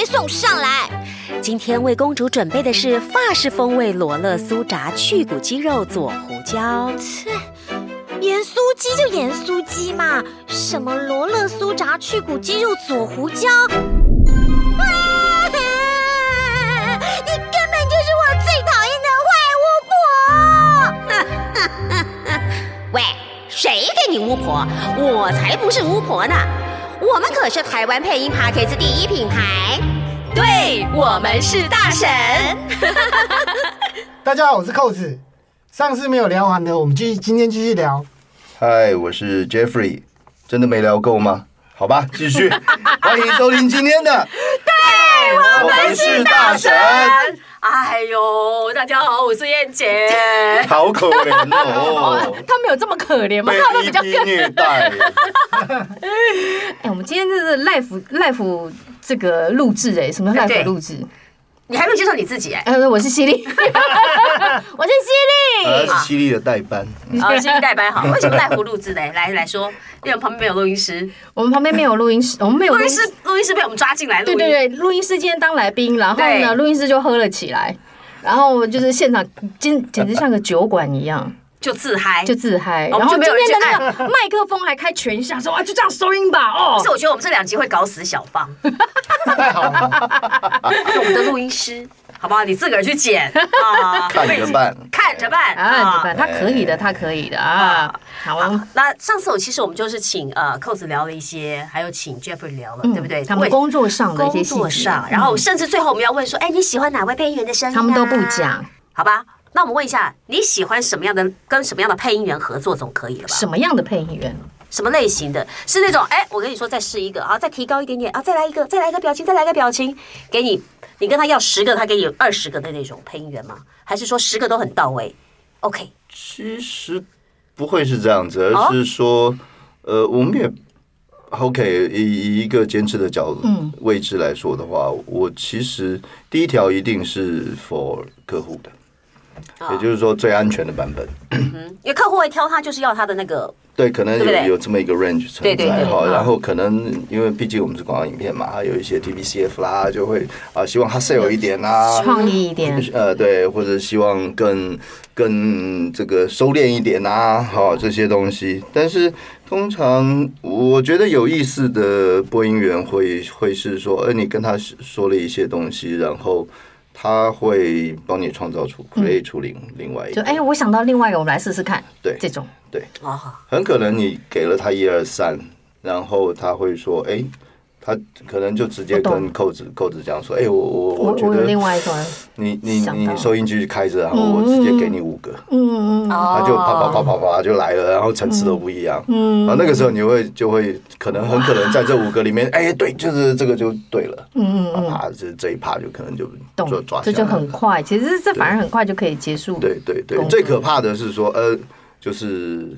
没送上来。今天为公主准备的是法式风味罗勒酥炸去骨鸡肉佐胡椒。切，盐酥鸡就盐酥鸡嘛，什么罗勒酥炸去骨鸡肉佐胡椒？谁给你巫婆，我才不是巫婆呢！我们可是台湾配音 Podcast 第一品牌，对，我们是大神。大家好，我是扣子。上次没有聊完的，我们继续今天继续聊。嗨，我是 Jeffrey。真的没聊够吗？好吧，继续。欢迎收听今天的，对，我们是大神。哎呦，大家好，我是燕姐。好可怜哦，他们有这么可怜吗？他们比较虐待。哎，我们今天这是 life life 这个录制哎，什么 life 录制？你还没有介绍你自己哎？呃，我是犀利，我是犀利，是犀利的代班。啊，犀利代班好。为什么 live 录制呢？来来说，因为旁边没有录音师，我们旁边没有录音师，我们没有录音师，录音师被我们抓进来录。对对对，录音师今天当来宾，然后呢，录音师就喝了起来，然后就是现场，简简直像个酒馆一样。就自嗨，就自嗨，然后今天的那个 麦克风还开全响，说啊，就这样收音吧。哦，是我觉得我们这两集会搞死小芳。太好了，我们的录音师，好不好？你自个儿去剪啊，看着办，看着办啊，他可以的，他可以的啊。好啊，那上次我其实我们就是请呃扣子聊了一些，还有请 Jeffrey 聊了，对不对？他们工作上的一些细节，然后甚至最后我们要问说，哎，你喜欢哪位配音员的声音？他们都不讲，好吧？那我们问一下，你喜欢什么样的跟什么样的配音员合作总可以了吧？什么样的配音员？什么类型的？是那种哎，我跟你说，再试一个啊，再提高一点点啊，再来一个，再来一个表情，再来一个表情，给你，你跟他要十个，他给你二十个的那种配音员吗？还是说十个都很到位？OK？其实不会是这样子，而是说，呃，我们也 OK 以以一个坚持的角度位置来说的话，我其实第一条一定是 for 客户的。也就是说，最安全的版本。嗯，因为客户会挑他，就是要他的那个。对，可能有有这么一个 range 存在哈。然后可能因为毕竟我们是广告影片嘛，还有一些 TVCF 啦，就会啊希望他 sale 一点啊，创意一点。呃，对，或者希望更更这个收敛一点啊，好这些东西。但是通常我觉得有意思的播音员会会是说，呃，你跟他说了一些东西，然后。他会帮你创造出 create 出另另外一个，就哎，我想到另外一个，我们来试试看。对，这种对，很可能你给了他一二三，然后他会说，哎。他可能就直接跟扣子扣子这样说：“哎，我我我觉得另外一个你你你收音机开着，然后我直接给你五个，嗯嗯，他就啪啪啪啪啪就来了，然后层次都不一样，嗯，然后那个时候你会就会可能很可能在这五个里面，哎，对，就是这个就对了，嗯嗯啊，这这一趴就可能就就抓，这就很快，其实这反而很快就可以结束。对对对，最可怕的是说，呃，就是。”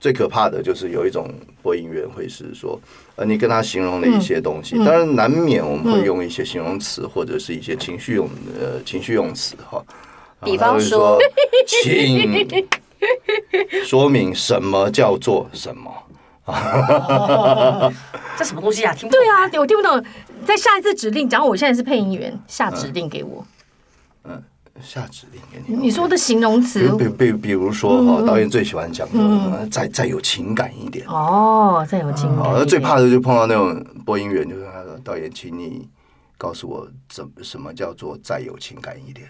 最可怕的就是有一种播音员会是说，呃，你跟他形容了一些东西，当然难免我们会用一些形容词或者是一些情绪用呃情绪用词哈。比方说，请说明什么叫做什么？这什么东西啊？听不懂。对啊，我听不懂。在下一次指令，假如我现在是配音员，下指令给我。嗯。下指令给你。你说的形容词，比比比如说哈，导演最喜欢讲的，再再有情感一点。哦，再有情感。那最怕的就碰到那种播音员，就是他说：“导演，请你告诉我，怎什么叫做再有情感一点？”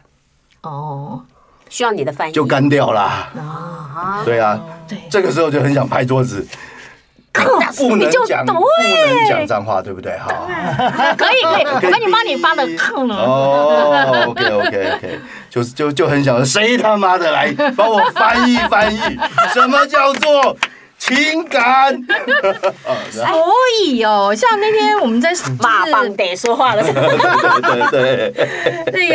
哦，需要你的翻译。就干掉了啊！对啊，对，这个时候就很想拍桌子。不能讲，不能讲脏话，对不对？好，可以可以，我帮你帮你发的。哦，OK OK OK，就是就就很想，谁他妈的来帮我翻译翻译？什么叫做情感？所以哦，像那天我们在马棒得说话的时候，对对，那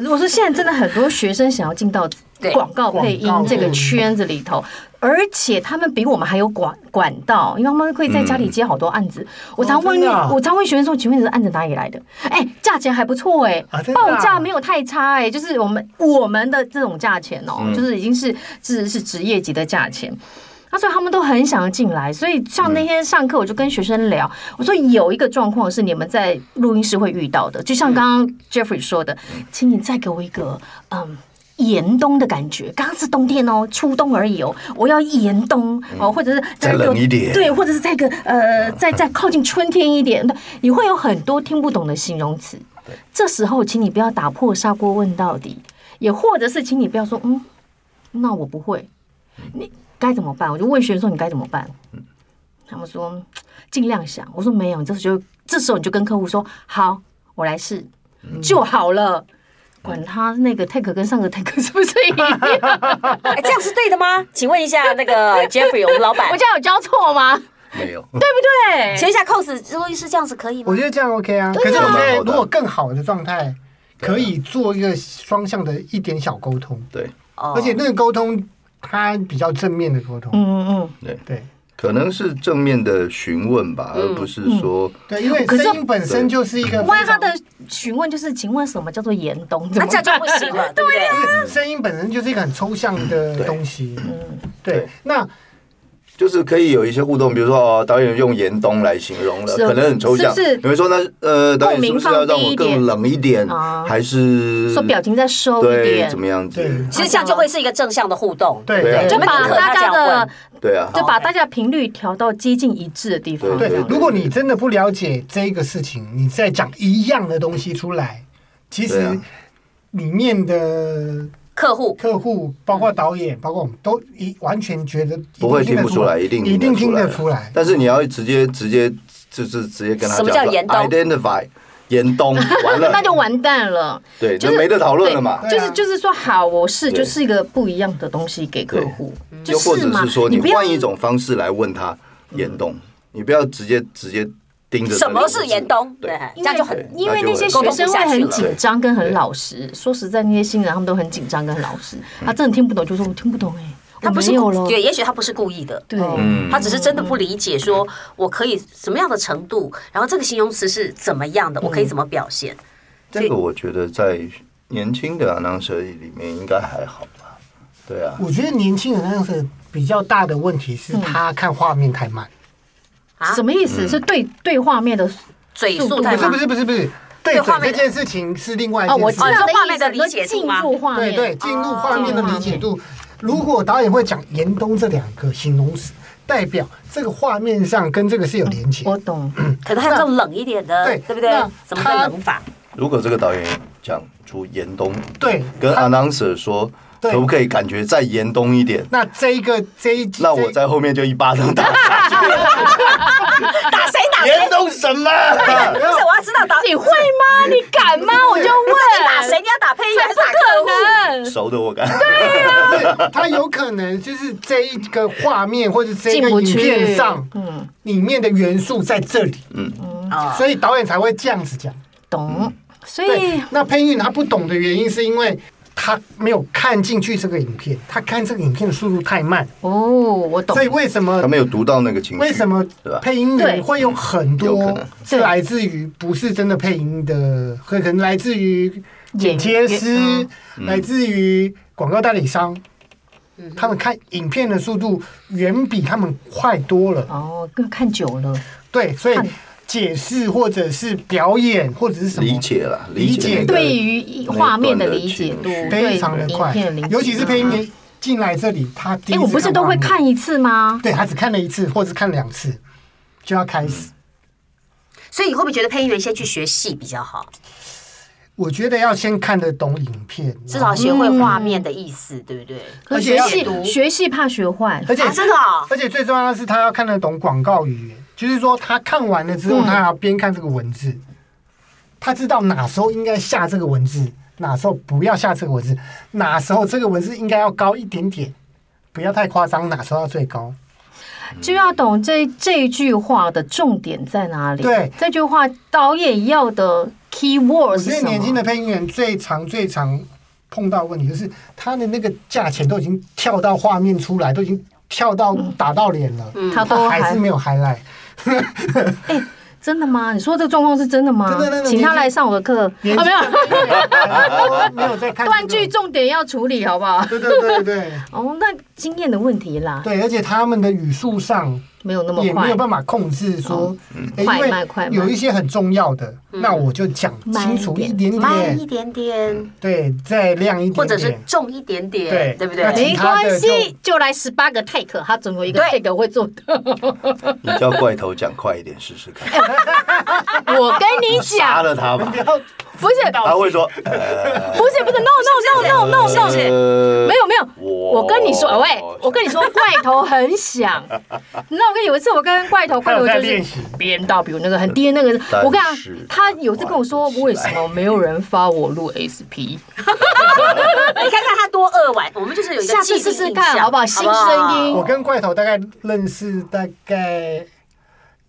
个我说现在真的很多学生想要进到广告配音这个圈子里头。而且他们比我们还有管管道，因为他们可以在家里接好多案子。嗯、我常问，哦、我常问学生说：“请问你的案子哪里来的？”哎、欸，价钱还不错哎、欸，啊、报价没有太差哎、欸，就是我们我们的这种价钱哦、喔，嗯、就是已经是是是职业级的价钱。他说他们都很想要进来，所以像那天上课，我就跟学生聊，我说有一个状况是你们在录音室会遇到的，就像刚刚 Jeffrey 说的，请你再给我一个嗯。严冬的感觉，刚刚是冬天哦，初冬而已哦。我要严冬哦，或者是再冷一点，对，或者是再个呃，再再靠近春天一点。你会有很多听不懂的形容词。这时候，请你不要打破砂锅问到底，也或者是请你不要说嗯，那我不会，你该怎么办？我就问学生说你该怎么办？他们说尽量想。我说没有，这时候就这时候你就跟客户说好，我来试就好了。管他那个 take 跟上个 take 是不是一样？哎，这样是对的吗？请问一下那个 Jeffrey，我们老板，我这样有教错吗？没有，对不对？请问一下 Course 录音师这样子可以吗？我觉得这样 OK 啊。可是我觉得如果更好的状态，可以做一个双向的一点小沟通。对，而且那个沟通它比较正面的沟通。嗯嗯嗯，对对。可能是正面的询问吧，而不是说对，因为声音本身就是一个。万一他的询问就是，请问什么叫做严冬？那这样就不行了，对呀。声音本身就是一个很抽象的东西，嗯，对，那。就是可以有一些互动，比如说哦，导演用严冬来形容了，可能很抽象。是你会说那呃，导演是不是要让我更冷一点，还是说表情再收一点，怎么样子？其实这样就会是一个正向的互动，对，就把大家的对啊，就把大家的频率调到接近一致的地方。对，如果你真的不了解这个事情，你再讲一样的东西出来，其实里面的。客户、客户，包括导演，包括我们都一完全觉得不会听不出来，一定一定听得出来。但是你要直接直接就是直接跟他讲，什么叫严冬？Identify 严冬，完了那就完蛋了，对，就没得讨论了嘛。就是就是说，好，我是就是一个不一样的东西给客户，又或者是说，你换一种方式来问他严冬，你不要直接直接。什么是严冬？对，这样就很，因为那些学生会很紧张跟很老实。说实在，那些新人他们都很紧张跟很老实。他真的听不懂，就说我听不懂哎。他不是对，也许他不是故意的，对，他只是真的不理解，说我可以什么样的程度，然后这个形容词是怎么样的，我可以怎么表现。这个我觉得在年轻的 announcer 里面应该还好吧？对啊，我觉得年轻人 announcer 比较大的问题是他看画面太慢。什么意思？是对对画面的嘴速太慢？不是不是不是，对画面这件事情是另外一件事。我知道画面的理解度吗？对对，进入画面的理解度。如果导演会讲“严冬”这两个形容词，代表这个画面上跟这个是有连接。我懂，可能还有更冷一点的，对对不对？怎么个冷法？如果这个导演讲出“严冬”，对，跟 announcer 说。可不可以感觉再严冬一点？那这一个这一，那我在后面就一巴掌打下去。打谁打？严冬什么？不是，我要知道打你会吗？你敢吗？我就问你打谁？你要打配音还是打客户？熟的我敢。对啊，他有可能就是这一个画面或者这一个影片上，嗯，里面的元素在这里，嗯嗯，所以导演才会这样子讲。懂。所以那配音他不懂的原因是因为。他没有看进去这个影片，他看这个影片的速度太慢。哦，我懂。所以为什么他没有读到那个情绪？为什么配音员会有很多是来自于不是真的配音的，可能来自于剪接师，来自于广告代理商。他们看影片的速度远比他们快多了。哦，更看久了。对，所以。解释或者是表演或者是什么理解了，理解对于画面的理解度非常的快，尤其是配音员进来这里，他哎，我不是都会看一次吗？对，他只看了一次，或者看两次就要开始。所以你会不会觉得配音员先去学戏比较好？我觉得要先看得懂影片，至少学会画面的意思，对不对？而且学学戏怕学坏，而且真的，而且最重要的是他要看得懂广告语言。就是说，他看完了之后，他还要边看这个文字，嗯、他知道哪时候应该下这个文字，哪时候不要下这个文字，哪时候这个文字应该要高一点点，不要太夸张，哪时候要最高，就要懂这这句话的重点在哪里。对，这句话导演要的 key word 是什么？我觉得年轻的配音员最常最常碰到问题就是，他的那个价钱都已经跳到画面出来，都已经跳到打到脸了，他都还是没有 highlight。哎，真的吗？你说这个状况是真的吗？请他来上我的课啊！没有，没有在看断句，重点要处理，好不好？对对对对。哦，那经验的问题啦。对，而且他们的语速上。没有那么快，也没有办法控制说，快慢快慢。有一些很重要的，那我就讲清楚一点点，慢一点点，对，再亮一点点，或者是重一点点，对，对不对？没关系，就来十八个 take，他总有一个 take 会做的。你叫怪头讲快一点试试看。我跟你讲，杀了他吧。不是，他会说，不是不是，no no no no no no，没有没有，我跟你说，喂，我跟你说，怪头很响。那我跟有一次，我跟怪头怪头就是编到，比如那个很低的那个，我跟他，他有次跟我说，为什么没有人发我录 SP？你看看他多恶玩，我们就是有一个，下次试试看好不好？新声音。我跟怪头大概认识大概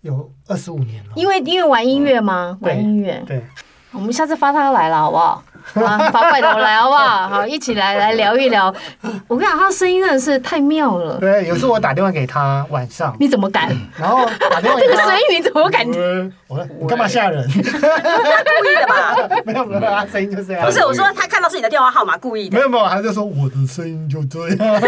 有二十五年了，因为因为玩音乐吗？玩音乐，对。我们下次发他来了，好不好？啊，发怪头来，好不好？好，一起来来聊一聊。我跟你讲，他声音真的是太妙了。对，有时候我打电话给他，晚上你怎么敢？然后打电话这个声音你怎么敢？我说你干嘛吓人？他故意的吧？没有没有，他声音就这样。不是，我说他看到是你的电话号码，故意的。没有没有，他就说我的声音就这样。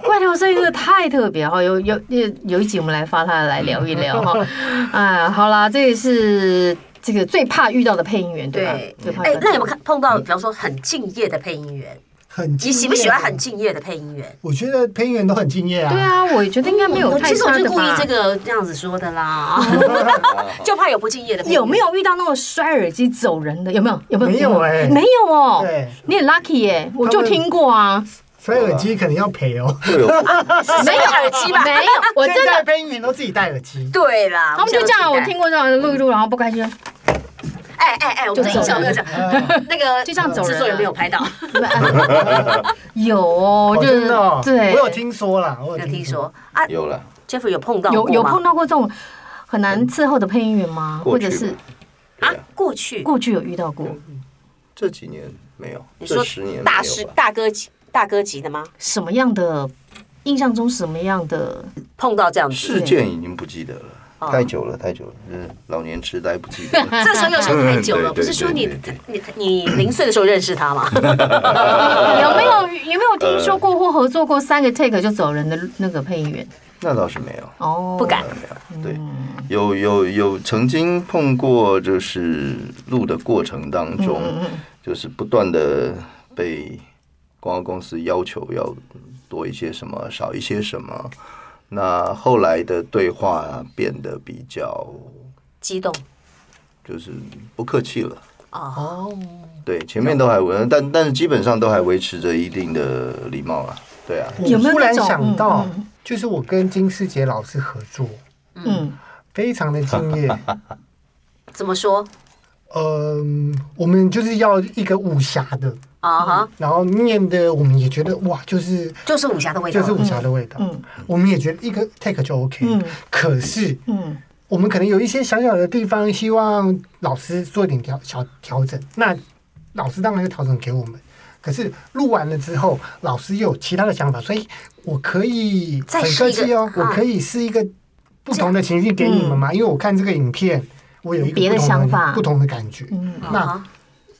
怪头声音真的太特别哈，有有有有一集我们来发他来聊一聊哈。哎，好啦，这个是。这个最怕遇到的配音员，对吧？对。哎，那有没有看碰到，比方说很敬业的配音员？很，你喜不喜欢很敬业的配音员？我觉得配音员都很敬业啊。对啊，我觉得应该没有太差的吧。其实我就故意这个这样子说的啦，就怕有不敬业的。有没有遇到那种摔耳机走人的？有没有？有没有？没有哎，没有哦。对，你很 lucky 耶，我就听过啊。摔耳机肯定要赔哦。没有耳机吧？没有，我真的配音员都自己戴耳机。对啦，他们就这样，我听过这样录一录，然后不开心。哎哎哎！我们音效那个那个就这样走，制作人没有拍到。有哦，就是对，我有听说啦，我有听说啊，有了。Jeff 有碰到有有碰到过这种很难伺候的配音员吗？或者是啊，过去过去有遇到过？这几年没有。你说十年大师大哥级大哥级的吗？什么样的印象中什么样的碰到这样的事件已经不记得了。太久了，太久了，嗯，老年痴呆不记得。这时候又想太久了，不是说你你你零岁的时候认识他吗？有没有有没有听说过或合作过三个 take 就走人的那个配音员？那倒是没有哦，不敢。对，有有有曾经碰过，就是录的过程当中，就是不断的被广告公司要求要多一些什么，少一些什么。那后来的对话变得比较激动，就是不客气了。哦，对，前面都还维，但但是基本上都还维持着一定的礼貌了。对啊，有没有突然想到，就是我跟金世杰老师合作，嗯，非常的敬业。怎么说？嗯，我们就是要一个武侠的。啊哈！然后念的我们也觉得哇，就是就是武侠的味道，就是武侠的味道。嗯，我们也觉得一个 take 就 OK。嗯，可是嗯，我们可能有一些小小的地方，希望老师做一点调小调整。那老师当然就调整给我们。可是录完了之后，老师又有其他的想法，所以我可以很客气哦，我可以是一个不同的情绪给你们嘛？因为我看这个影片，我有一个别的想法，不同的感觉。嗯，那。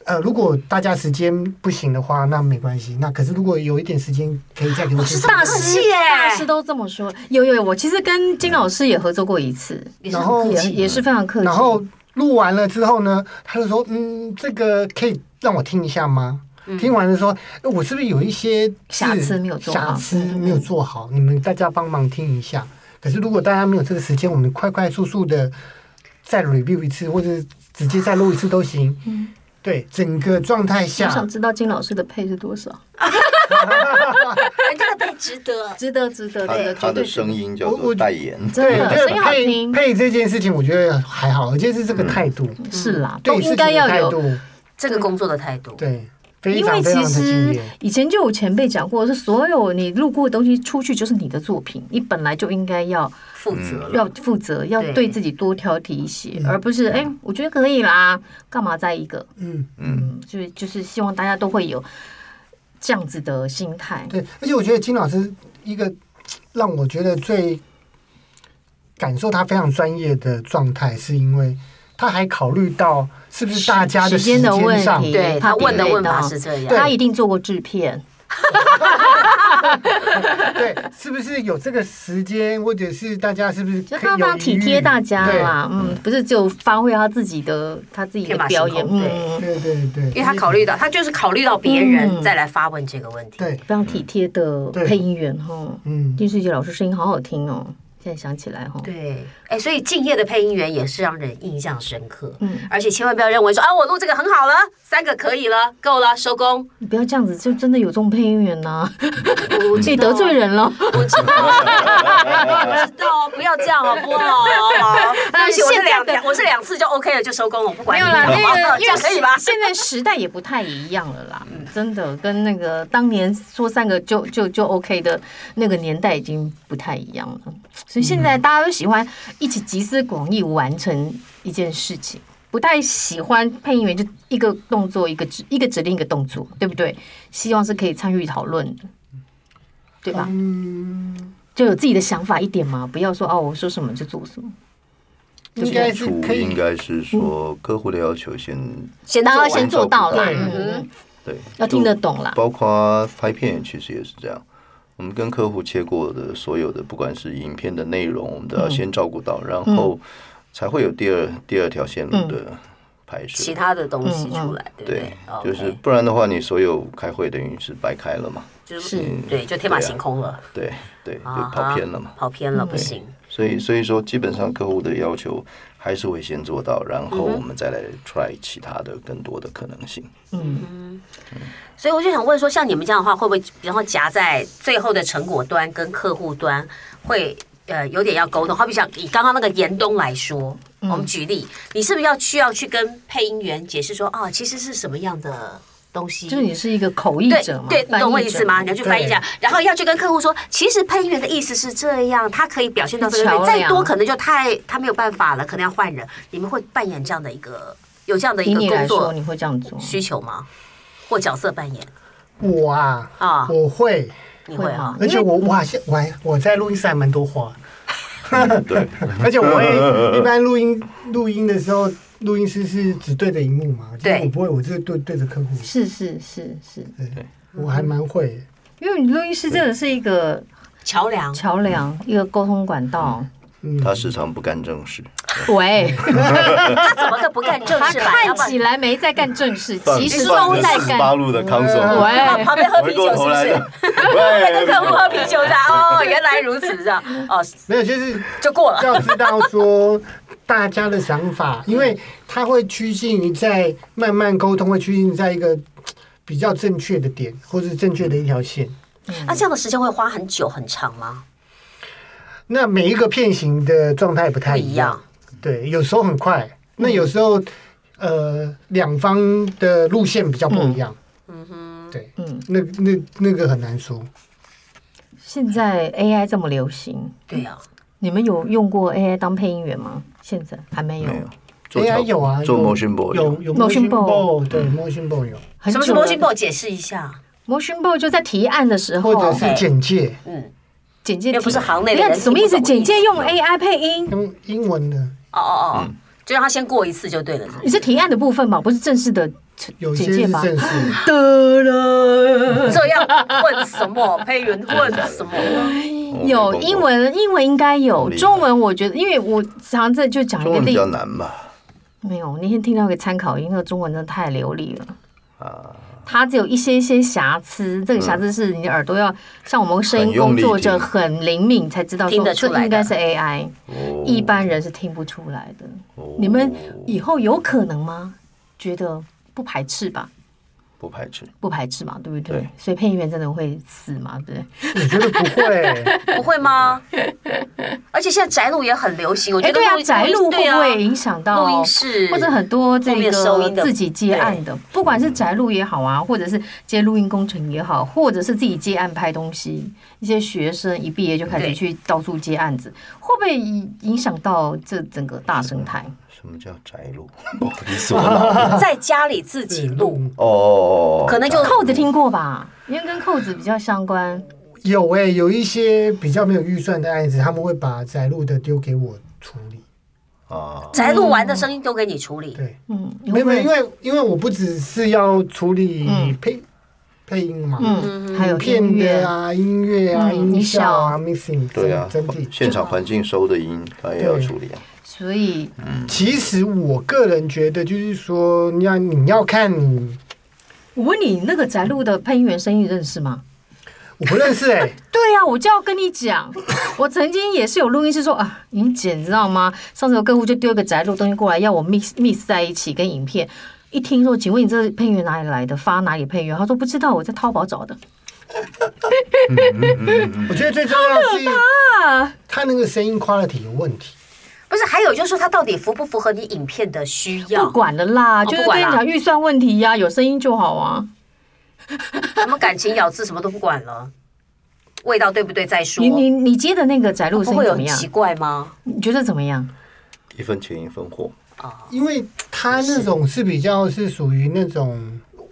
呃，如果大家时间不行的话，那没关系。那可是如果有一点时间，可以再给我。是大师耶，大师都这么说。有有有，我其实跟金老师也合作过一次，然后也也是非常客气。然后录完了之后呢，他就说：“嗯，这个可以让我听一下吗？”听完了说：“我是不是有一些瑕疵没有做好？瑕疵没有做好，你们大家帮忙听一下。可是如果大家没有这个时间，我们快快速速的再 review 一次，或者直接再录一次都行。”嗯。对整个状态下，我想知道金老师的配是多少？人家的配值得，值得，值得。对，他的声音叫做代言，对，声音好听。配这件事情，我觉得还好，而且是这个态度，是啦，对应该要有这个工作的态度。对，因为其实以前就有前辈讲过，是所有你路过的东西出去就是你的作品，你本来就应该要。负责要负责，要对自己多挑剔一些，而不是哎，我觉得可以啦，干嘛再一个？嗯嗯，就就是希望大家都会有这样子的心态。对，而且我觉得金老师一个让我觉得最感受他非常专业的状态，是因为他还考虑到是不是大家的时间的问题。对，他问的问法是这样，他一定做过制片。对，是不是有这个时间，或者是大家是不是就他他体贴大家啦？嗯，不是就发挥他自己的他自己的表演，嗯，对对对，因为他考虑到他就是考虑到别人再来发问这个问题，对，非常体贴的配音员哈，嗯，丁世杰老师声音好好听哦。现在想起来哈，对，哎，所以敬业的配音员也是让人印象深刻。嗯，而且千万不要认为说啊，我录这个很好了，三个可以了，够了，收工。你不要这样子，就真的有这种配音员呐，你得罪人了。我知道，我知道，不要这样好不好？对不起，我是两我是两次就 OK 了，就收工了，我不管你。没有啦，那个这样可以吧？现在时代也不太一样了啦，真的跟那个当年说三个就就就 OK 的那个年代已经不太一样了。所以现在大家都喜欢一起集思广益完成一件事情，不太喜欢配音员就一个动作一个指一个指令一个动作，对不对？希望是可以参与讨论的，对吧？嗯，就有自己的想法一点嘛，不要说哦，我说什么就做什么。应该是可以，应该是说客户的要求先先大家先做到了，嗯，对，要听得懂啦。包括拍片其实也是这样。我们跟客户切过的所有的，不管是影片的内容，我们都要先照顾到，然后才会有第二第二条线路的拍摄，其他的东西出来，对不对？就是不然的话，你所有开会等于是白开了嘛，就是。对，就天马行空了，对对，就跑偏了嘛，跑偏了不行。所以所以说，基本上客户的要求还是会先做到，然后我们再来 try 其他的更多的可能性。嗯。所以我就想问说，像你们这样的话，会不会比方说夹在最后的成果端跟客户端会呃有点要沟通？好比像以刚刚那个严冬来说，嗯、我们举例，你是不是要需要去跟配音员解释说啊，其实是什么样的东西？就是你是一个口译者嘛，对，对，懂我意思吗？你要去翻译一下，然后要去跟客户说，其实配音员的意思是这样，他可以表现到这个，再多可能就太他没有办法了，可能要换人。你们会扮演这样的一个有这样的一个工作？你会这样做需求吗？或角色扮演，我啊啊，我会，你会啊，而且我我好像我还我在录音室还蛮多话，对，而且我会一般录音录音的时候，录音师是只对着荧幕嘛，对，我不会，我就是对对着客户，是是是是，对，我还蛮会，因为你录音师真的是一个桥梁，桥梁，一个沟通管道。他时常不干正事。喂，他怎么都不干正事？他看起来没在干正事，其实都在干。八路的康总，喂，旁边喝啤酒是不是？对，跟客户喝啤酒的哦，原来如此，这样哦，没有，就是就过了。要知道说大家的想法，因为它会趋近于在慢慢沟通，会趋近在一个比较正确的点，或是正确的一条线。那这样的时间会花很久很长吗？那每一个片型的状态不太一样，对，有时候很快，那有时候呃两方的路线比较不一样，嗯。哼，对，嗯，那那那个很难说。现在 AI 这么流行，对呀，你们有用过 AI 当配音员吗？现在还没有，AI 有啊，做 Motion Board 有有 Motion Board，对 Motion Board 有。什么是 Motion Board？解释一下，Motion Board 就在提案的时候，或者是简介，嗯。简介又不是行内的人，什么意思？简介用 AI 配音，用英文的。哦哦哦，就让他先过一次就对了。你是提案的部分嘛？不是正式的简介吗？正式。得了，这样问什么？配音问什么？有英文，英文应该有。中文我觉得，因为我常常在就讲一个例子。比较难吧？没有，那天听到一个参考音，那个中文真的太流利了。啊。它只有一些一些瑕疵，这个瑕疵是你的耳朵要像我们声音工作者很灵敏才知道，说这应该是 AI，一般人是听不出来的。你们以后有可能吗？觉得不排斥吧？不排斥，不排斥嘛，对不对？所以配音员真的会死吗？对，我觉得不会，不会吗？而且现在宅录也很流行，我觉得对啊，宅录会不会影响到录音室或者很多这个自己接案的，不管是宅录也好啊，或者是接录音工程也好，或者是自己接案拍东西，一些学生一毕业就开始去到处接案子，会不会影响到这整个大生态？什么叫宅录？你说 在家里自己录。哦，可能就扣子听过吧，因为跟扣子比较相关。有哎、欸，有一些比较没有预算的案子，他们会把宅录的丢给我处理。啊，宅录完的声音都给你处理。对，嗯，没有没有，因为因为我不只是要处理配、嗯、配音嘛，嗯，还有片的啊，音乐。啊，音效啊 missing，对啊，整体。现场环境收的音，他也要处理啊。所以，嗯，其实我个人觉得，就是说，你要你要看你，我问你，那个宅路的配音员声音认识吗？我不认识哎、欸，对呀、啊，我就要跟你讲，我曾经也是有录音师说啊，英姐你知道吗？上次有客户就丢一个宅路东西过来，要我 mix mix 在一起跟影片，一听说，请问你这配音员哪里来的？发哪里配乐？他说不知道，我在淘宝找的。我觉得最重要的是他那个声音 quality 有问题，不是？还有就是说，他到底符不符合你影片的需要？不管了啦，哦、就是跟你讲预算问题呀、啊，有声音就好啊。什么感情、咬字什么都不管了，味道对不对再说。你你你接的那个宅路声音怎么样？奇怪吗？你觉得怎么样？一分钱一分货啊，因为他那种是比较是属于那种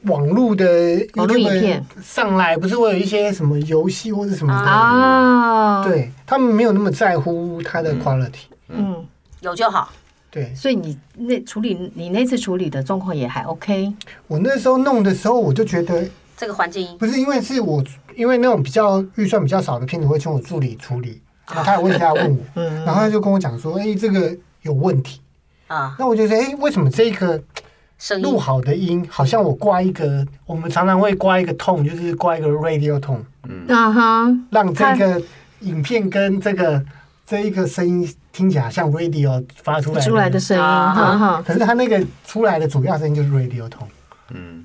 网络的网络影片上来，不是会有一些什么游戏或者什么啊？对，他们没有那么在乎它的 quality，嗯，有就好。对，所以你那处理你那次处理的状况也还 OK。我那时候弄的时候，我就觉得。这个环境。不是因为是我，因为那种比较预算比较少的片子会请我助理处理，然后他有问题要问我，然后他就跟我讲说：“哎，这个有问题。啊。”那我就说：“哎，为什么这个录好的音好像我挂一个，我们常常会挂一个 tone，就是挂一个 radio tone，嗯，啊哈，让这个影片跟这个这一个声音听起来像 radio 发出来出来的声音，哈哈。可是它那个出来的主要声音就是 radio tone，嗯。”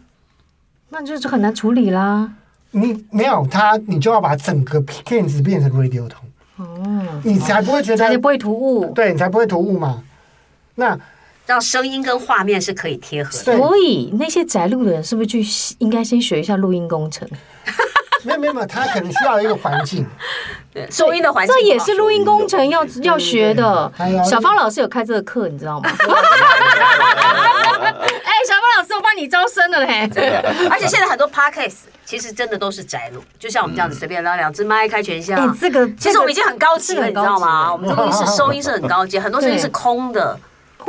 那就是很难处理啦。你没有它，你就要把整个片子变成 radio tone。哦，你才不会觉得，才不会突兀。对，你才不会突兀嘛。那让声音跟画面是可以贴合的。所以那些宅录的人是不是去应该先学一下录音工程？没有没有，他可能需要一个环境，收音的环境，这也是录音工程要要学的。小芳老师有开这个课，你知道吗？哎，小芳老师，我帮你招生了嘞！而且现在很多 podcast 其实真的都是宅录，就像我们这样子随便拉两只麦开全箱。这个其实我们已经很高级了，你知道吗？我们这录音室收音是很高级，很多声音是空的。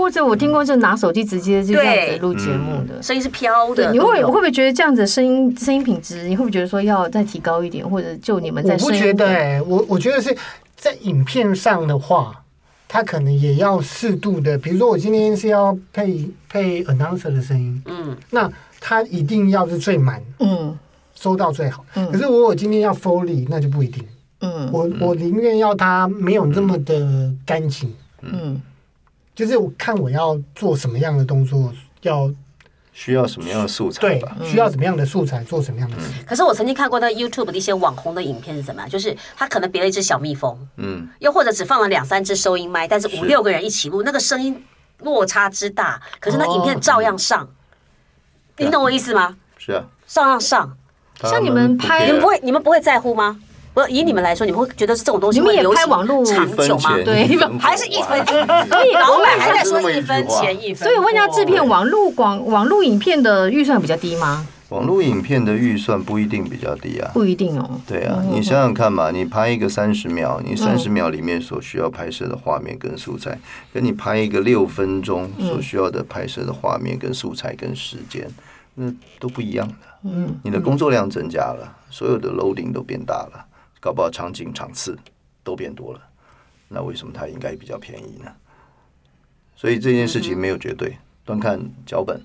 或者我听过是拿手机直接就这样子录节目的，声音是飘的。你会会不会觉得这样子声音声音品质？你会不会觉得说要再提高一点？或者就你们在？我不觉得哎，我我觉得是在影片上的话，它可能也要适度的。比如说我今天是要配配 announcer 的声音，嗯，那它一定要是最满，嗯，收到最好。可是我我今天要 Foley，那就不一定。嗯，我我宁愿要它没有那么的干净。嗯。就是我看我要做什么样的动作，要需要什么样的素材，对，需要什么样的素材做什么样的事。可是我曾经看过那 YouTube 的一些网红的影片是怎么样？就是他可能别了一只小蜜蜂，嗯，又或者只放了两三只收音麦，但是五六个人一起录，那个声音落差之大，可是那影片照样上。你懂我意思吗？是啊，照样上。像你们拍，你们不会，你们不会在乎吗？不，以你们来说，你们会觉得是这种东西？你们也拍网络长久吗？对，你们 还是一分钱，所以老板还在说一分钱一分。所以问一下制片，网络广网络影片的预算比较低吗？网络影片的预算不一定比较低啊，不一定哦。对啊，你想想看嘛，你拍一个三十秒，你三十秒里面所需要拍摄的画面跟素材，跟你拍一个六分钟所需要的拍摄的画面跟素材跟时间，那都不一样的。嗯，你的工作量增加了，所有的 loading 都变大了。搞不好场景场次都变多了，那为什么它应该比较便宜呢？所以这件事情没有绝对，端看脚本，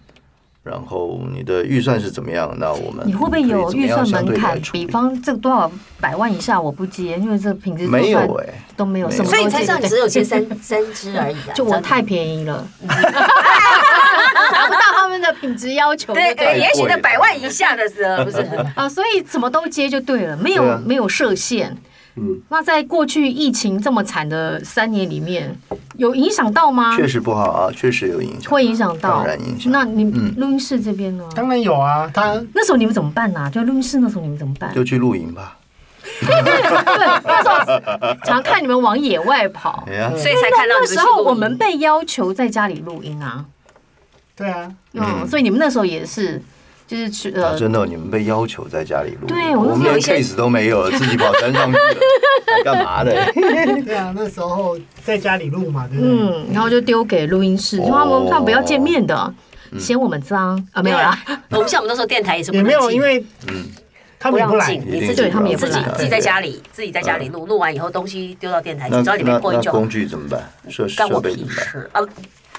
然后你的预算是怎么样？那我们你会不会有预算门槛？比方这多少百万以下我不接，因为这品质没有哎，都没有，什么所以才上只有接三三只而已啊！就 我太便宜了，们的品质要求。对对，也许在百万以下的时候不是 啊，所以什么都接就对了，没有没有设限。嗯，那在过去疫情这么惨的三年里面，有影响到吗？确实不好啊，确实有影响，会影响到，当然影响。那你录音室这边呢？当然有啊，他那时候你们怎么办呢？就录音室那时候你们怎么办？就去露营吧。对，那时候常看你们往野外跑，所以才看到那时候我们被要求在家里录音啊。对啊，嗯，所以你们那时候也是就是去呃，真的，你们被要求在家里录，对，我们连 case 都没有，自己跑山上去了，干嘛的？对啊，那时候在家里录嘛，对不对？嗯，然后就丢给录音室，说他们他们不要见面的，嫌我们脏啊，没有啦。我们像我们那时候电台也是也没有，因为嗯，他们也不来，你自己他们也自己自己在家里自己在家里录，录完以后东西丢到电台，只要里面过一就。工具怎么办？设设备怎么办？啊，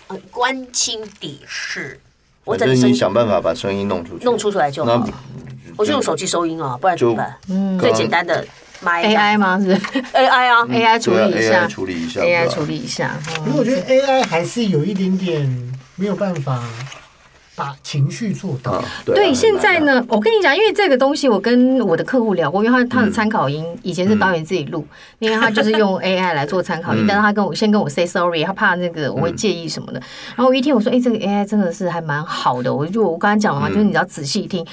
呃，关清底事。反正你想办法把声音弄出去，弄出出来就好。我就用手机收音啊，不然怎么办？嗯，最简单的 AI 吗？是 AI 啊，AI 处理一下，处理一下，AI 处理一下。因为我觉得 AI 还是有一点点没有办法。把情绪做到。啊、对，对，现在呢，我跟你讲，因为这个东西，我跟我的客户聊过，因为他他的参考音以前是导演自己录，嗯、因为他就是用 AI 来做参考音，嗯、但是他跟我先跟我 say sorry，他怕那个我会介意什么的。嗯、然后我一听我说，哎，这个 AI 真的是还蛮好的，我就我刚才讲了嘛，就是你要仔细听。嗯、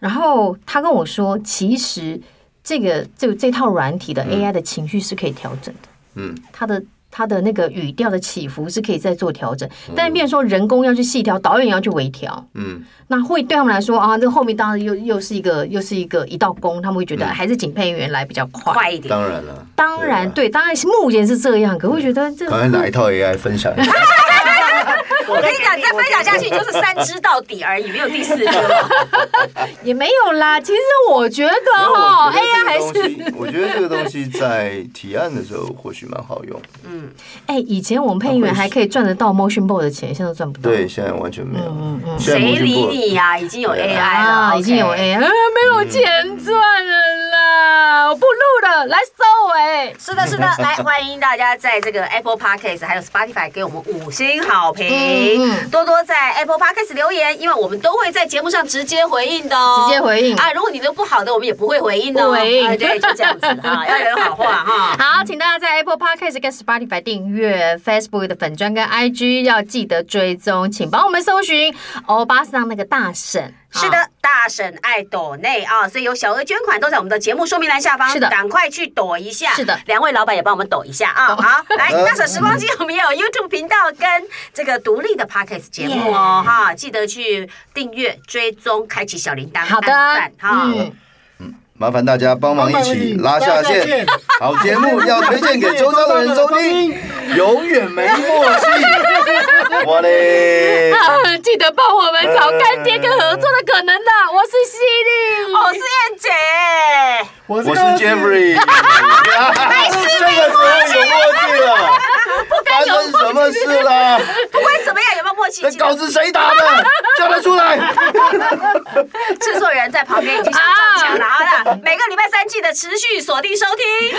然后他跟我说，其实这个就这套软体的 AI 的情绪是可以调整的。嗯，他的。他的那个语调的起伏是可以再做调整，但是，比如说人工要去细调，导演也要去微调，嗯，那会对他们来说啊，这后面当然又又是一个又是一个一道工，他们会觉得还是请配音员来比较快。快一点。当然了，当然对，当然是目前是这样，可会觉得这个哪一套 AI 分享一下。我跟你讲，再分享下去就是三支到底而已，没有第四支了。也没有啦。其实我觉得哈，AI 还是我觉得这个东西在提案的时候或许蛮好用。嗯，哎，以前我们配音员还可以赚得到 Motion Board 的钱，现在都赚不到。对，现在完全没有。嗯嗯，谁理你呀？已经有 AI 了，已经有 AI，没有钱赚了啦！我不录了，来收尾。是的，是的，来欢迎大家在这个 Apple Podcast 还有 Spotify 给我们五星好评。多多在 Apple Podcast 留言，因为我们都会在节目上直接回应的哦。直接回应啊！如果你都不好的，我们也不会回应的。回应对，就这样子啊，要有好话哈。好，请大家在 Apple Podcast 跟 Spotify 订阅 Facebook 的粉砖跟 IG，要记得追踪，请帮我们搜寻欧巴桑那个大婶。是的，大婶爱抖内啊，所以有小额捐款都在我们的节目说明栏下方。是的，赶快去抖一下。是的，两位老板也帮我们抖一下啊。好，来，大婶时光机，我们也有 YouTube 频道跟这个独立的 Podcast 节目哦，哈，记得去订阅、追踪、开启小铃铛。好的，好。嗯，麻烦大家帮忙一起拉下线。好节目要推荐给周遭的人收听，永远没默契。我嘞，记得帮我们找干爹跟合作的可能的。我是犀利，我是燕姐，我是 Jeffrey。这个时候有默契了，发生什么事了？不管怎么样，有没有默契？这稿子谁打的？叫他出来。制作人在旁边已经上场了。好了，每个礼拜三记得持续锁定收听。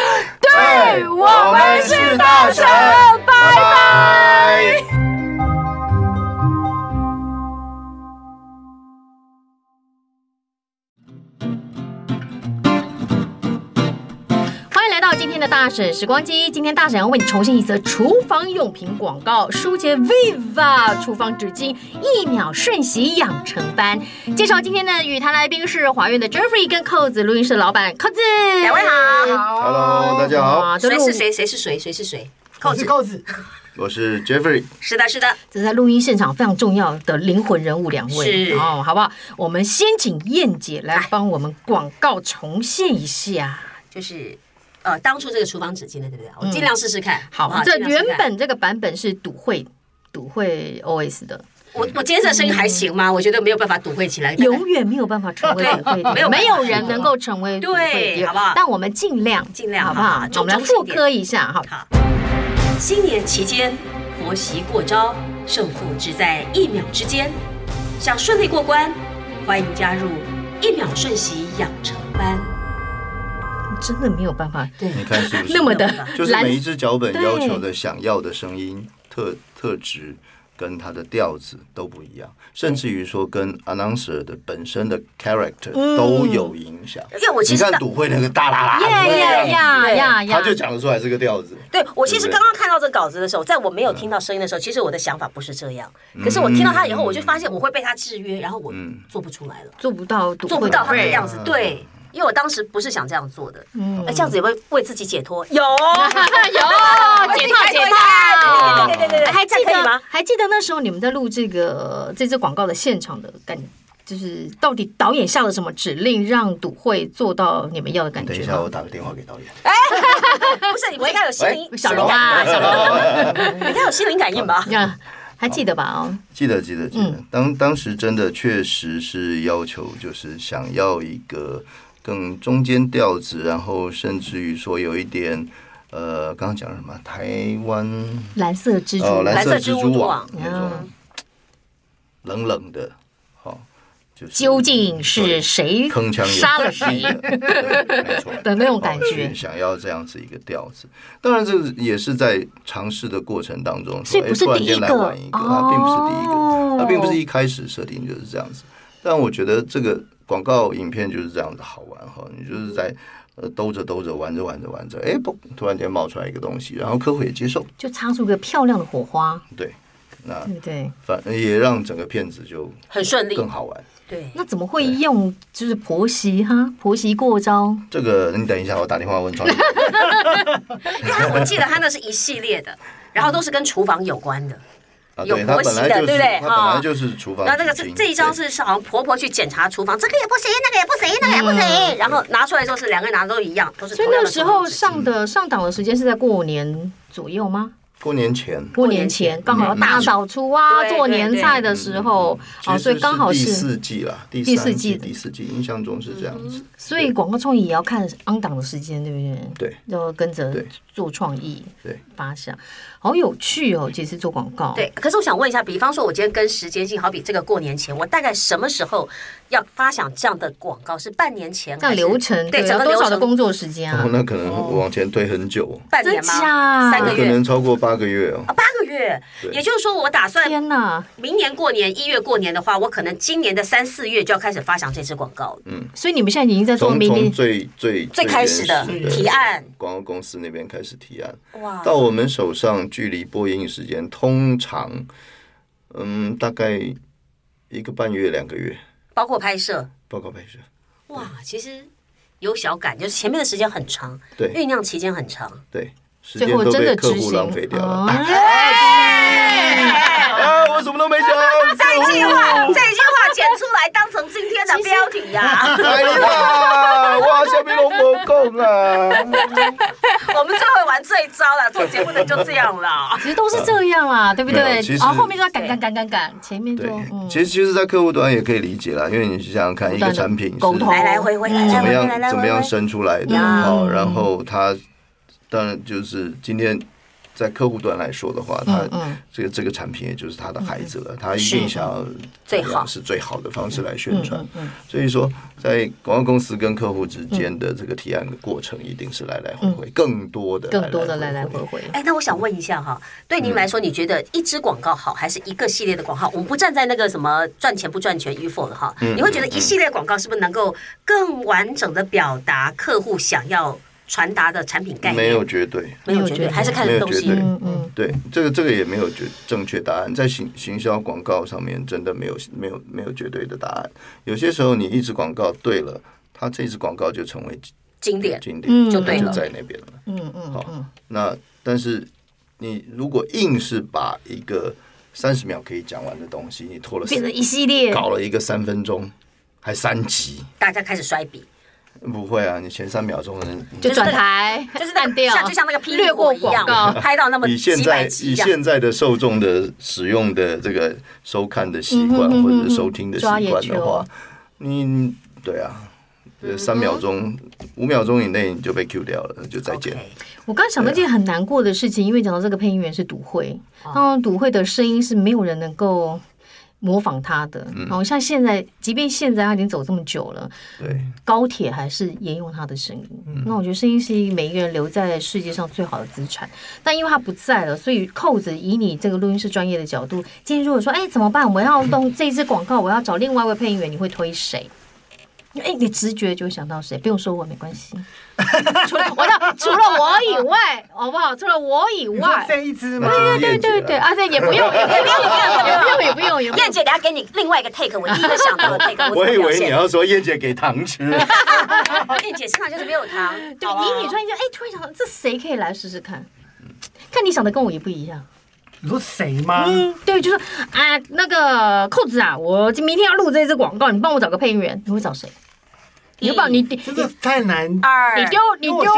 天的大婶时光机，今天大婶要为你重现一则厨房用品广告，舒洁 Viva 厨房纸巾一秒瞬息养成班。介绍今天的与谈来宾是华苑的 Jeffrey 跟扣子录音室的老板扣子，两位好，Hello，大家好，谁是谁？谁是谁？谁是谁？扣子，扣子，我是 Jeffrey，是的，是的，这是在录音现场非常重要的灵魂人物，两位是哦，好不好？我们先请燕姐来帮我们广告重现一下，就是。呃，当初这个厨房纸巾的，对不对？我尽量试试看。好，这原本这个版本是赌会赌会 OS 的。我我今天这声音还行吗？我觉得没有办法赌会起来，永远没有办法成为赌会，没有没有人能够成为对，好不好？但我们尽量尽量，好不好？我们来复刻一下，好。新年期间，婆媳过招，胜负只在一秒之间。想顺利过关，欢迎加入一秒瞬息养成班。真的没有办法，对，你看是不是那么的？就是每一只脚本要求的、想要的声音特特质跟它的调子都不一样，甚至于说跟 announcer 的本身的 character 都有影响。因为我其实你看赌会那个大啦啦，呀呀呀呀呀，他就讲得出来这个调子。对，我其实刚刚看到这稿子的时候，在我没有听到声音的时候，其实我的想法不是这样。可是我听到他以后，我就发现我会被他制约，然后我做不出来了，做不到，做不到他的样子。对。因为我当时不是想这样做的，嗯，这样子也会为自己解脱。有 有 解脱解脱，对对对对对，还记得吗？还记得那时候你们在录这个这支广告的现场的感就是到底导演下了什么指令，让赌会做到你们要的感觉？等一下，我打个电话给导演。哎，不是，我应该有心灵小龙啊，小龙，你应该有心灵感应吧？还记得吧？哦，记得，记得，记得。当当时真的确实是要求，就是想要一个更中间调子，然后甚至于说有一点，呃，刚刚讲什么？台湾蓝色蜘蛛，哦，蓝色蜘蛛网那种冷冷的。好，就是究竟是谁铿锵杀了谁？没错 的那种感觉，想要这样子一个调子。当然，这也是在尝试的过程当中，所以不是第一个，它并不是第一个，它并不是一开始设定就是这样子。但我觉得这个广告影片就是这样子好玩哈，你就是在呃兜着兜着玩着玩着玩着，哎，不，突然间冒出来一个东西，然后客户也接受，就擦出个漂亮的火花。对，那对，反而也让整个片子就很顺利，更好玩。对，那怎么会用就是婆媳哈婆媳过招？这个你等一下，我打电话问创意。因为我记得他那是一系列的，然后都是跟厨房有关的，有婆媳的，对不对？他本来就是厨房。那个是这一张是好像婆婆去检查厨房，这个也不行，那个也不行，那个也不行。然后拿出来之后是两个人拿的都一样，都是。所以那个时候上的上档的时间是在过年左右吗？过年前，过年前刚好要大扫除啊，做年菜的时候，啊，所以刚好是第四季了，第四季，第四季，印象中是这样子。所以广告创意也要看 on 档的时间，对不对？对，要跟着做创意，对，发想，好有趣哦。其实做广告，对。可是我想问一下，比方说，我今天跟时间性，好比这个过年前，我大概什么时候要发想这样的广告？是半年前？这样流程对，整个多少的工作时间啊？那可能往前推很久，半年吗？三个月？可能超过八个月哦。八个月，也就是说，我打算天哪，明年过年一月过年的话，我可能今年的三四月就要开始发想这支广告。嗯，所以你们现在已经在做明年最最最开始的提案，广告公司那边开始提案，哇，到我们手上距离播映时间通常，嗯，大概一个半月两个月，包括拍摄，包括拍摄。哇，其实有小感，就是前面的时间很长，对，酝酿期间很长，对。时间都被客户浪费掉了。啊！我什么都没讲。这一句话，这一句话剪出来当成今天的标题呀！哎呀，哇，下面龙不够啊！我们最会玩这一招了，做节目的就这样了。其实都是这样啦，对不对？其实后面就要赶赶赶赶赶，前面就其实其实，在客户端也可以理解啦，因为你想想看，一个产品是来来回回，怎么样怎么样生出来的，好，然后它。当然，就是今天在客户端来说的话，他这个这个产品也就是他的孩子了，他一定想要最好是最好的方式来宣传。所以说，在广告公司跟客户之间的这个提案的过程，一定是来来回回，更多的更多的来来回回。哎，那我想问一下哈，对您来说，你觉得一支广告好，还是一个系列的广告？我们不站在那个什么赚钱不赚钱与否的哈，你会觉得一系列广告是不是能够更完整的表达客户想要？传达的产品概念？没有绝对，没有绝对，还是看东西。嗯嗯，对，这个这个也没有绝正确答案，在行行销广告上面真的没有没有没有绝对的答案。有些时候你一支广告对了，它这支广告就成为经典，经典就对了，就在那边了。嗯嗯，好，那但是你如果硬是把一个三十秒可以讲完的东西，你拖了变成一系列，搞了一个三分钟，还三集，大家开始摔笔。不会啊，你前三秒钟就转台，就是按掉，像就像那个霹雳火一样，拍到那么以现在以现在的受众的使用的这个收看的习惯或者收听的习惯的话，你对啊，三秒钟、五秒钟以内你就被 Q 掉了，就再见。我刚想到一件很难过的事情，因为讲到这个配音员是赌会，那赌会的声音是没有人能够。模仿他的，然后像现在，即便现在他已经走这么久了，对，高铁还是沿用他的声音。那我觉得声音是每一个人留在世界上最好的资产。但因为他不在了，所以扣子以你这个录音室专业的角度，今天如果说，哎，怎么办？我要弄这支广告，我要找另外一位配音员，你会推谁？哎，你直觉就想到谁？不用说我没关系。除了我的，除了我以外，好不好？除了我以外，这一支吗？对对对对，啊，对，也不用，也不用，也不用，也不用，也不用。燕姐，等下给你另外一个 take，我第一个想到的 take。我以为你要说燕姐给糖吃。燕姐身上就是没有糖。对，以你突然间，哎，突然想到，这谁可以来试试看？看你想的跟我也不一样。你说谁吗？嗯，对，就是啊，那个扣子啊，我明天要录这支广告，你帮我找个配音员，你会找谁？你把你这个太难。二，你丢你丢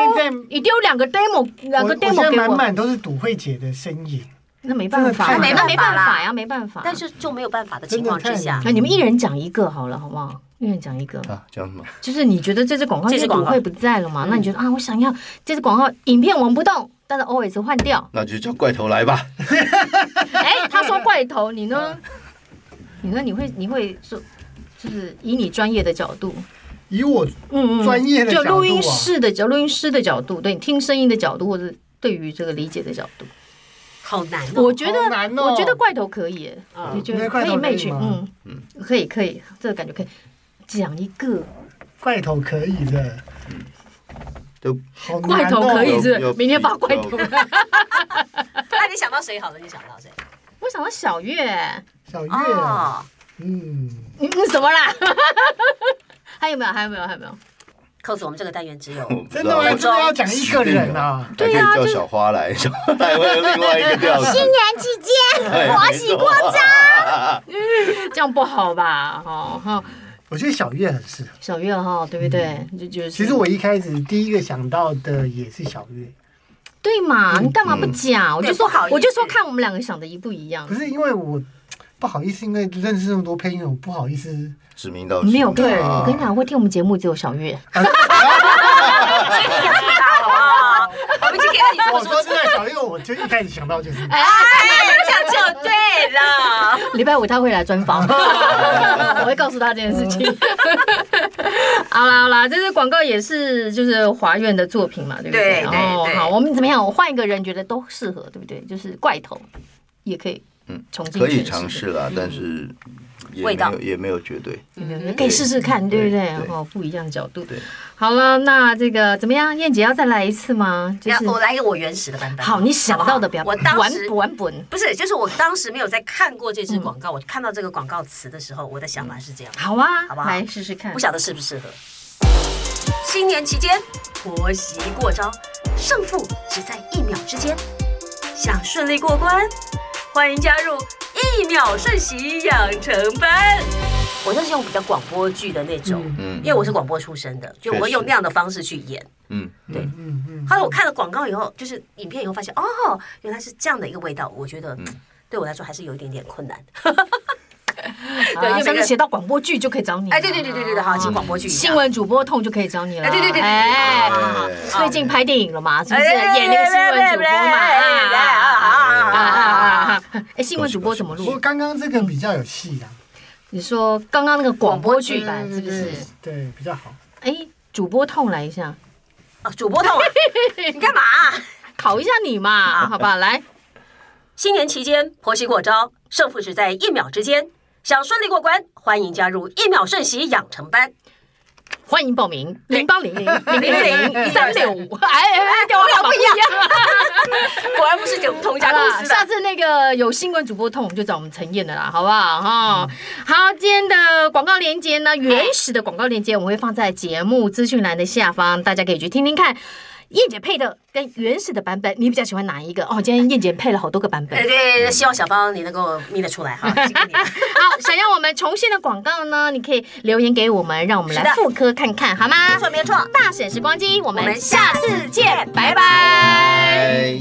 你丢两个 demo，两个 demo 给我。满满都是赌慧姐的身影，那没办法，没没办法呀，没办法。但是就没有办法的情况之下，那你们一人讲一个好了，好不好？一人讲一个啊，讲什么？就是你觉得这支广告，这支赌慧不在了嘛？那你觉得啊，我想要这支广告影片纹不动，但是 always 换掉，那就叫怪头来吧。哎，他说怪头，你呢？你呢？你会你会说，就是以你专业的角度。以我嗯专业的角度，就录音室的角，录音师的角度，对你听声音的角度，或者对于这个理解的角度，好难哦。我觉得，我觉得怪头可以，你觉得可以 match？嗯嗯，可以可以，这个感觉可以。讲一个。怪头可以的，都怪头可以是明天发怪头。那你想到谁好了？你想到谁？我想到小月，小月，嗯，你你什么啦？还有没有？还有没有？还有没有？扣子，我们这个单元只有真的吗？真的要讲一个人啊？对啊，叫小花来，小花来会有另外一个调子。新年期间，婆媳过招，这样不好吧？哦哈，我觉得小月很适合小月哈，对不对？就就是，其实我一开始第一个想到的也是小月，对嘛？你干嘛不讲？我就说好，我就说看我们两个想的一不一样。不是因为我不好意思，因为认识那么多配音，我不好意思。指名道姓没有对，我跟你讲，会听我们节目只有小月。我们今天你我说真的，小月，我就一开始想到就是，哎，这样就对了。礼拜五他会来专访，我会告诉他这件事情。好啦好啦，这支广告也是就是华苑的作品嘛，对不对？哦，好，我们怎么样？我换一个人觉得都适合，对不对？就是怪头也可以，嗯，重新可以尝试啦，但是。味道也没有绝对，可以试试看，对不对？哦，不一样的角度。对，好了，那这个怎么样？燕姐要再来一次吗？就是我来一个我原始的版本。好，你想到的比较我当时完本不是，就是我当时没有在看过这支广告，我看到这个广告词的时候，我的想法是这样。好啊，好不好？来试试看，不晓得适不适合。新年期间，婆媳过招，胜负只在一秒之间。想顺利过关，欢迎加入。一秒瞬息养成班，我就是用比较广播剧的那种，嗯，因为我是广播出身的，就我会用那样的方式去演，嗯，对，嗯嗯。后来我看了广告以后，就是影片以后发现，哦，原来是这样的一个味道，我觉得对我来说还是有一点点困难。对，因为写到广播剧就可以找你。哎，对对对对对对，好，请广播剧。新闻主播痛就可以找你了。哎，对对对对。哎，最近拍电影了嘛？是不是演那个新闻主播嘛？哎，新闻主播怎么录？不过刚刚这个比较有戏啊。你说刚刚那个广播剧版是不是？对，比较好。哎，主播痛来一下。啊，主播痛，你干嘛？考一下你嘛，好吧？来，新年期间婆媳过招，胜负只在一秒之间。想顺利过关，欢迎加入一秒瞬息养成班。欢迎报名零八零零零零零一三六五。哎哎，电话号码不一样，果然不是同同一家公司。下次那个有新闻主播痛，我们就找我们陈燕的啦，好不好？哈，好，今天的广告链接呢，原始的广告链接我们会放在节目资讯栏的下方，大家可以去听听看。燕姐配的跟原始的版本，你比较喜欢哪一个？哦，今天燕姐配了好多个版本。对，对，希望小芳你能够眯得出来哈。好，想要我们重现的广告呢，你可以留言给我们，让我们来复刻看看，好吗？没错没错。大婶时光机，我们下次见，拜拜。